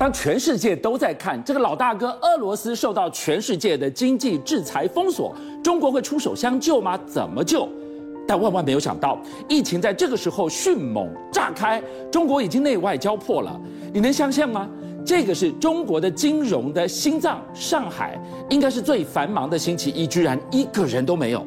当全世界都在看这个老大哥俄罗斯受到全世界的经济制裁封锁，中国会出手相救吗？怎么救？但万万没有想到，疫情在这个时候迅猛炸开，中国已经内外交迫了。你能想象吗？这个是中国的金融的心脏，上海应该是最繁忙的星期一，居然一个人都没有。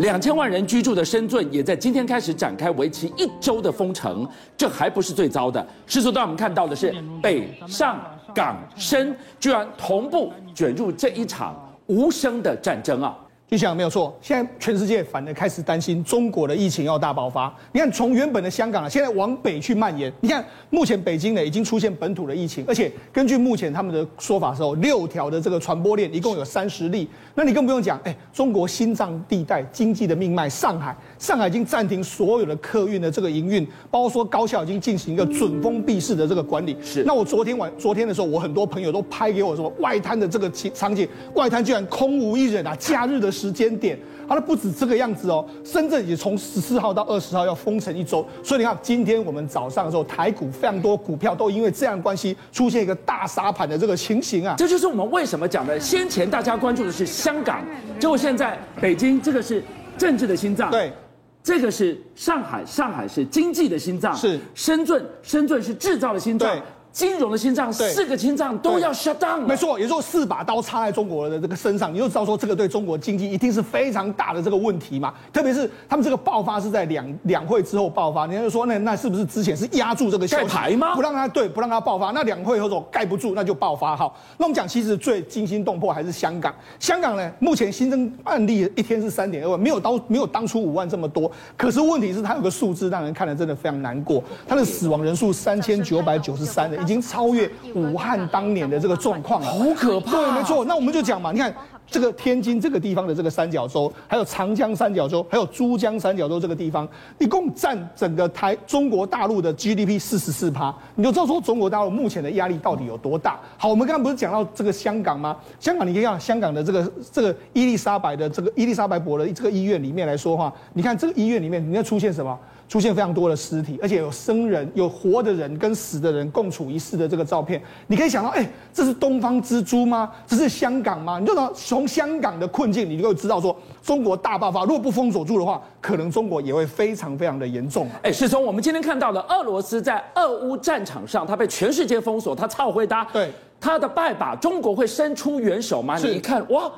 两千万人居住的深圳也在今天开始展开为期一周的封城。这还不是最糟的，世俗段我们看到的是北上港深居然同步卷入这一场无声的战争啊！你想没有错，现在全世界反而开始担心中国的疫情要大爆发。你看，从原本的香港啊，现在往北去蔓延。你看，目前北京呢已经出现本土的疫情，而且根据目前他们的说法时候，六条的这个传播链一共有三十例。那你更不用讲，哎，中国心脏地带经济的命脉，上海，上海已经暂停所有的客运的这个营运，包括说高校已经进行一个准封闭式的这个管理。是。那我昨天晚昨天的时候，我很多朋友都拍给我说，外滩的这个情场景，外滩居然空无一人啊，假日的。时间点，好了，不止这个样子哦。深圳也从十四号到二十号要封城一周，所以你看，今天我们早上的时候，台股非常多股票都因为这样关系出现一个大杀盘的这个情形啊。这就是我们为什么讲的，先前大家关注的是香港，结果现在北京这个是政治的心脏，对，这个是上海，上海是经济的心脏，是深圳，深圳是制造的心脏。对金融的心脏，四个心脏都要 shut down。没错，也就是说四把刀插在中国的这个身上，你就知道说这个对中国经济一定是非常大的这个问题嘛。特别是他们这个爆发是在两两会之后爆发，你就说那那是不是之前是压住这个消息台吗？不让他对，不让他爆发。那两会后头盖不住，那就爆发。好，那我们讲其实最惊心动魄还是香港。香港呢，目前新增案例一天是三点二万，没有当没有当初五万这么多。可是问题是它有个数字让人看了真的非常难过，它的死亡人数三千九百九十三人，已经超越。武汉当年的这个状况，好可怕。对，没错。那我们就讲嘛，你看这个天津这个地方的这个三角洲，还有长江三角洲，还有珠江三角洲这个地方，一共占整个台中国大陆的 GDP 四十四趴。你就知道说中国大陆目前的压力到底有多大。好，我们刚刚不是讲到这个香港吗？香港，你可以看香港的这个这个伊丽莎白的这个伊丽莎白博的这个医院里面来说话，你看这个医院里面，你要出现什么？出现非常多的尸体，而且有生人、有活的人跟死的人共处一室的这个照片，你可以想到，哎，这是东方之珠吗？这是香港吗？你就说从香港的困境，你就会知道说，中国大爆发，如果不封锁住的话，可能中国也会非常非常的严重。哎，是从我们今天看到的俄罗斯在俄乌战场上，他被全世界封锁，他超回答，对他的败把，中国会伸出援手吗？你一看，哇！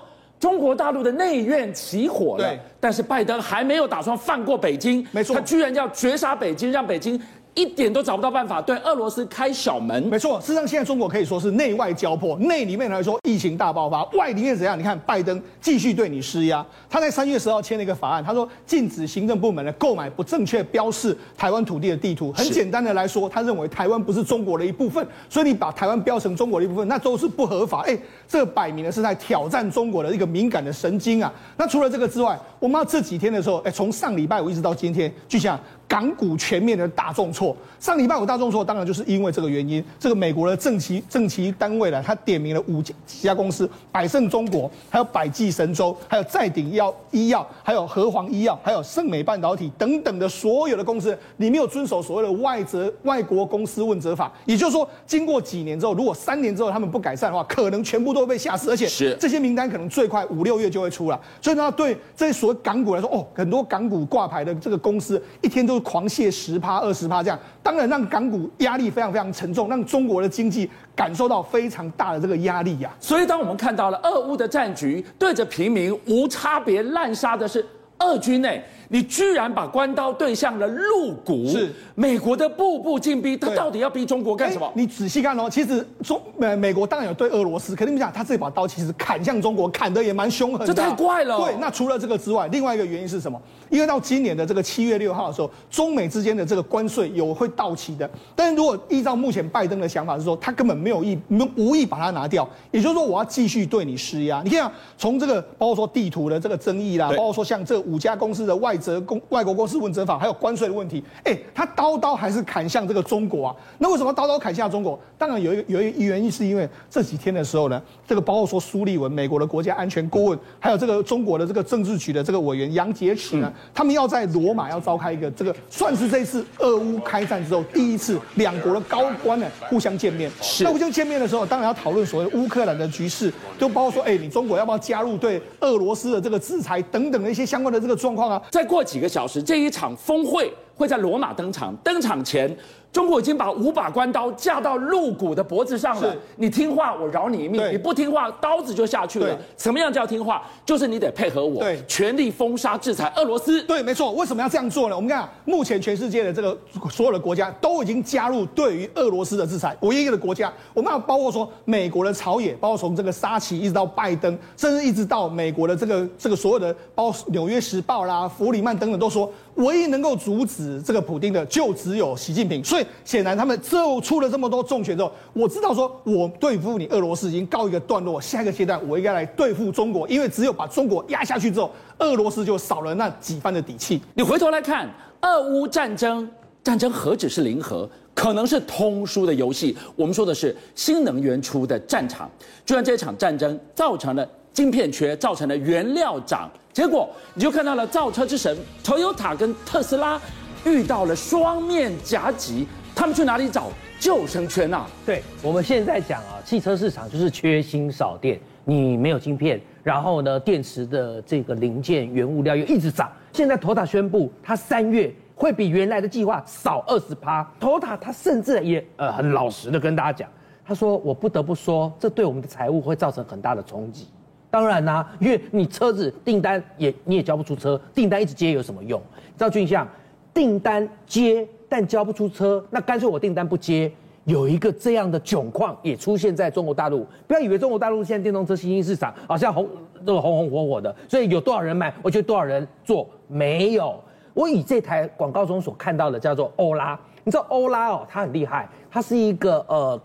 中国大陆的内院起火了，但是拜登还没有打算放过北京，没错，他居然要绝杀北京，让北京。一点都找不到办法对俄罗斯开小门。没错，事实上现在中国可以说是内外交迫，内里面来说疫情大爆发，外里面怎样？你看拜登继续对你施压，他在三月十号签了一个法案，他说禁止行政部门来购买不正确标示台湾土地的地图。很简单的来说，他认为台湾不是中国的一部分，所以你把台湾标成中国的一部分，那都是不合法。哎，这摆明了是在挑战中国的一个敏感的神经啊。那除了这个之外，我们要这几天的时候，哎，从上礼拜五一直到今天，就像。港股全面的大重挫，上礼拜五大重挫，当然就是因为这个原因。这个美国的政企政企单位呢，他点名了五几家公司：百胜中国，还有百济神州，还有再鼎药医药，还有和黄医药，还有盛美半导体等等的所有的公司，你没有遵守所谓的外责外国公司问责法。也就是说，经过几年之后，如果三年之后他们不改善的话，可能全部都会被下市，而且这些名单可能最快五六月就会出来。所以呢，对这些所谓港股来说，哦，很多港股挂牌的这个公司，一天都。狂泻十趴、二十趴这样，当然让港股压力非常非常沉重，让中国的经济感受到非常大的这个压力呀、所以，当我们看到了俄乌的战局对着平民无差别滥杀的是俄军内。你居然把关刀对向了陆股，是美国的步步进逼，他到底要逼中国干什么？你仔细看哦，其实中美美国当然有对俄罗斯，可你们讲他这把刀其实砍向中国，砍得也蛮凶狠的。这太怪了。对，那除了这个之外，另外一个原因是什么？因为到今年的这个七月六号的时候，中美之间的这个关税有会到期的。但是如果依照目前拜登的想法是说，他根本没有意没无意把它拿掉，也就是说我要继续对你施压。你看从这个包括说地图的这个争议啦，包括说像这五家公司的外责公外国公司问责法，还有关税的问题，哎，他刀刀还是砍向这个中国啊？那为什么刀刀砍向中国？当然有一个有一个原因，是因为这几天的时候呢，这个包括说苏利文，美国的国家安全顾问，还有这个中国的这个政治局的这个委员杨洁篪呢，他们要在罗马要召开一个这个算是这次俄乌开战之后第一次两国的高官呢互相见面。是，那互相见面的时候，当然要讨论所谓乌克兰的局势，就包括说，哎，你中国要不要加入对俄罗斯的这个制裁等等的一些相关的这个状况啊？再过几个小时，这一场峰会会在罗马登场，登场前。中国已经把五把关刀架到陆虎的脖子上了。你听话，我饶你一命；你不听话，刀子就下去了。什么样叫听话？就是你得配合我，对全力封杀制裁俄罗斯。对，没错。为什么要这样做呢？我们看，目前全世界的这个所有的国家都已经加入对于俄罗斯的制裁。唯一一个国家，我们要包括说美国的朝野，包括从这个沙奇一直到拜登，甚至一直到美国的这个这个所有的，包括纽约时报啦、弗里曼等等，都说。唯一能够阻止这个普丁的，就只有习近平。所以显然他们就出了这么多重拳之后，我知道说我对付你俄罗斯已经告一个段落，下一个阶段我应该来对付中国，因为只有把中国压下去之后，俄罗斯就少了那几番的底气。你回头来看，俄乌战争，战争何止是零和，可能是通输的游戏。我们说的是新能源出的战场，就像这场战争造成了晶片缺，造成了原料涨。结果你就看到了造车之神 Toyota 跟特斯拉遇到了双面夹击，他们去哪里找救生圈、啊？对，我们现在讲啊，汽车市场就是缺芯少电，你没有晶片，然后呢，电池的这个零件原物料又一直涨。现在 t o t a 宣布，它三月会比原来的计划少二十趴。Toyota 它甚至也呃很老实的跟大家讲，他说我不得不说，这对我们的财务会造成很大的冲击。当然啦、因为你车子订单也你也交不出车，订单一直接有什么用？赵俊相，订单接但交不出车，那干脆我订单不接。有一个这样的窘况也出现在中国大陆。不要以为中国大陆现在电动车新兴市场好像红这个红红火火的，所以有多少人买，我就多少人做。没有，我以这台广告中所看到的叫做欧拉，你知道欧拉哦，它很厉害，它是一个呃。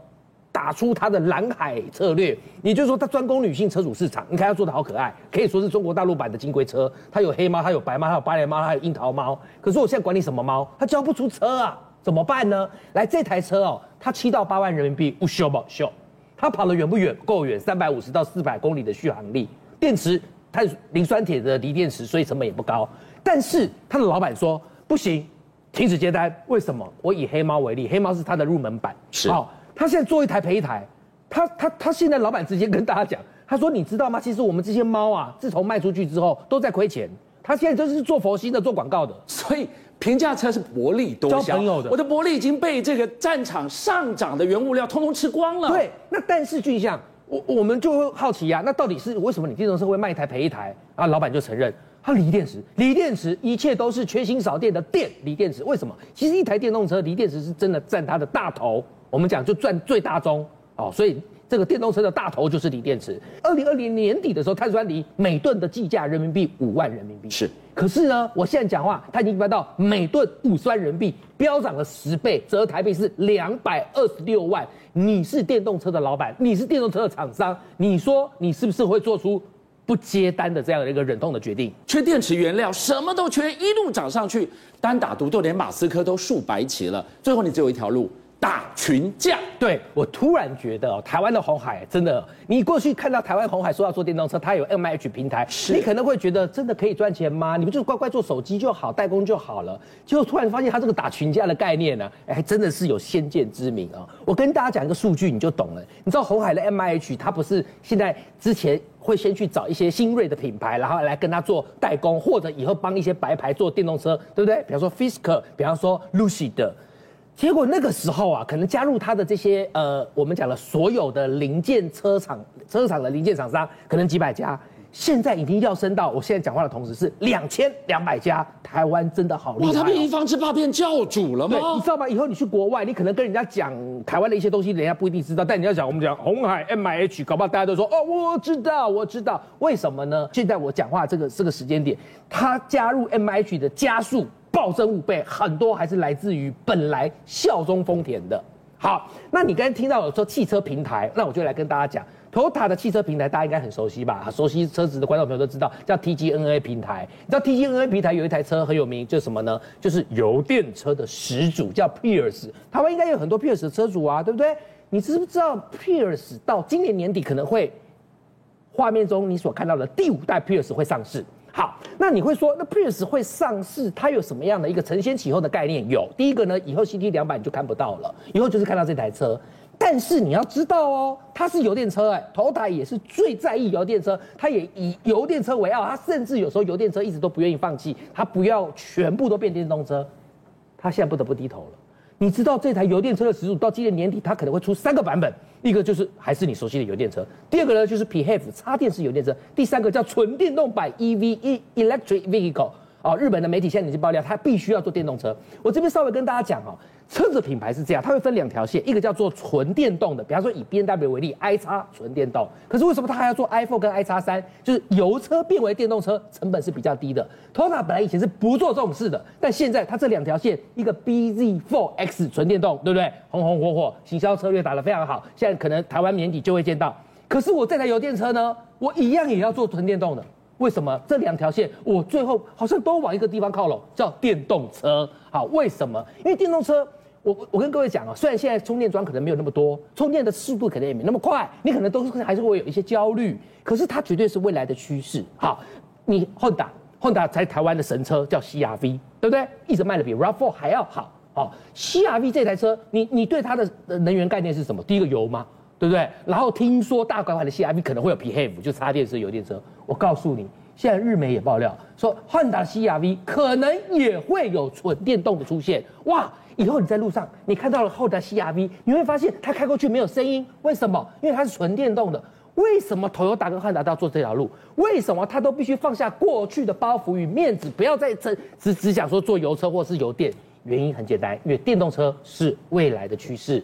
打出它的蓝海策略，也就是说，它专攻女性车主市场。你看它做的好可爱，可以说是中国大陆版的金龟车。它有黑猫，它有白猫，它有芭蕾猫，它有樱桃猫。可是我现在管你什么猫，它交不出车啊，怎么办呢？来，这台车哦，它七到八万人民币不修不修，它跑得远不远？够远，三百五十到四百公里的续航力。电池它是磷酸铁的锂电池，所以成本也不高。但是他的老板说不行，停止接单。为什么？我以黑猫为例，黑猫是它的入门版，是好。他现在做一台赔一台，他他他现在老板直接跟大家讲，他说你知道吗？其实我们这些猫啊，自从卖出去之后都在亏钱。他现在就是做佛心的，做广告的。所以平价车是薄利多销。交朋友的，我的薄利已经被这个战场上涨的原物料通通吃光了。对，那但是俊相，我我们就会好奇呀、啊，那到底是为什么你电动车会卖一台赔一台？啊，老板就承认，他锂电池，锂电池一切都是缺芯少电的电，锂电池为什么？其实一台电动车锂电池是真的占它的大头。我们讲就赚最大宗哦，所以这个电动车的大头就是锂电池。二零二零年底的时候，碳酸锂每吨的计价人民币五万人民币。是，可是呢，我现在讲话，它已经飙到每吨五十万人民币，飙涨了十倍，折台币是两百二十六万。你是电动车的老板，你是电动车的厂商，你说你是不是会做出不接单的这样的一个忍痛的决定？缺电池原料，什么都缺，一路涨上去，单打独斗，连马斯克都竖白旗了。最后你只有一条路。打群架，对，我突然觉得哦，台湾的红海真的，你过去看到台湾红海说要做电动车，它有 MIH 平台，你可能会觉得真的可以赚钱吗？你不就乖乖做手机就好，代工就好了？结果突然发现它这个打群架的概念呢，哎，真的是有先见之明啊！我跟大家讲一个数据，你就懂了。你知道红海的 MIH，它不是现在之前会先去找一些新锐的品牌，然后来跟他做代工，或者以后帮一些白牌做电动车，对不对？比方说 Fisker，比方说 Lucid。结果那个时候啊，可能加入他的这些呃，我们讲了所有的零件车厂、车厂的零件厂商，可能几百家，现在已经要升到我现在讲话的同时是两千两百家。台湾真的好厉害、哦！哇，他变一方之霸变教主了吗？对，你知道吗？以后你去国外，你可能跟人家讲台湾的一些东西，人家不一定知道。但你要讲我们讲红海 MIH，搞不好大家都说哦，我知道，我知道。为什么呢？现在我讲话这个这个时间点，他加入 MIH 的加速。暴增五倍，很多还是来自于本来效忠丰田的，好，那你刚才听到我说汽车平台，那我就来跟大家讲。Toyota 的汽车平台大家应该很熟悉吧？熟悉车子的观众朋友都知道，叫 TGNA 平台。你知道 TGNA 平台有一台车很有名，就是什么呢？就是油电车的始祖，叫 Pierce。台湾应该有很多 Pierce 的车主啊，对不对？你知不知道 Pierce 到今年年底可能会，画面中你所看到的第五代 Pierce 会上市？好，那你会说，那 Prius 会上市，它有什么样的一个承先启后的概念？有，第一个呢，以后 CT 两百你就看不到了，以后就是看到这台车。但是你要知道哦，它是油电车哎头台也是最在意油电车，它也以油电车为傲，它甚至有时候油电车一直都不愿意放弃，它不要全部都变电动车，它现在不得不低头了。你知道这台油电车的始祖到今年年底，它可能会出三个版本，一个就是还是你熟悉的油电车，第二个呢就是 PHEV 插电式油电车，第三个叫纯电动版 EV Electric Vehicle。哦，日本的媒体现在已经爆料，它必须要做电动车。我这边稍微跟大家讲哦。车子品牌是这样，它会分两条线，一个叫做纯电动的，比方说以 BMW 为例，i 叉纯电动。可是为什么它还要做 i4 跟 i 叉三？就是油车变为电动车，成本是比较低的。Toyota 本来以前是不做这种事的，但现在它这两条线，一个 BZ4X 纯电动，对不对？红红火火，行销策略打得非常好。现在可能台湾年底就会见到。可是我这台油电车呢，我一样也要做纯电动的。为什么这两条线我最后好像都往一个地方靠拢，叫电动车？好，为什么？因为电动车。我我跟各位讲啊，虽然现在充电桩可能没有那么多，充电的速度可能也没那么快，你可能都是还是会有一些焦虑。可是它绝对是未来的趋势。好，你 Honda，Honda 在台湾的神车叫 CRV，对不对？一直卖的比 RAV4 还要好。好，CRV 这台车，你你对它的能源概念是什么？第一个油吗？对不对？然后听说大改款的 CRV 可能会有 PHEV，就插电式油电车。我告诉你，现在日媒也爆料说汉达 CRV 可能也会有纯电动的出现。哇！以后你在路上，你看到了后的 CRV，你会发现它开过去没有声音，为什么？因为它是纯电动的。为什么 Toyota 跟汉达都要做这条路？为什么它都必须放下过去的包袱与面子，不要再只只只想说做油车或是油电？原因很简单，因为电动车是未来的趋势。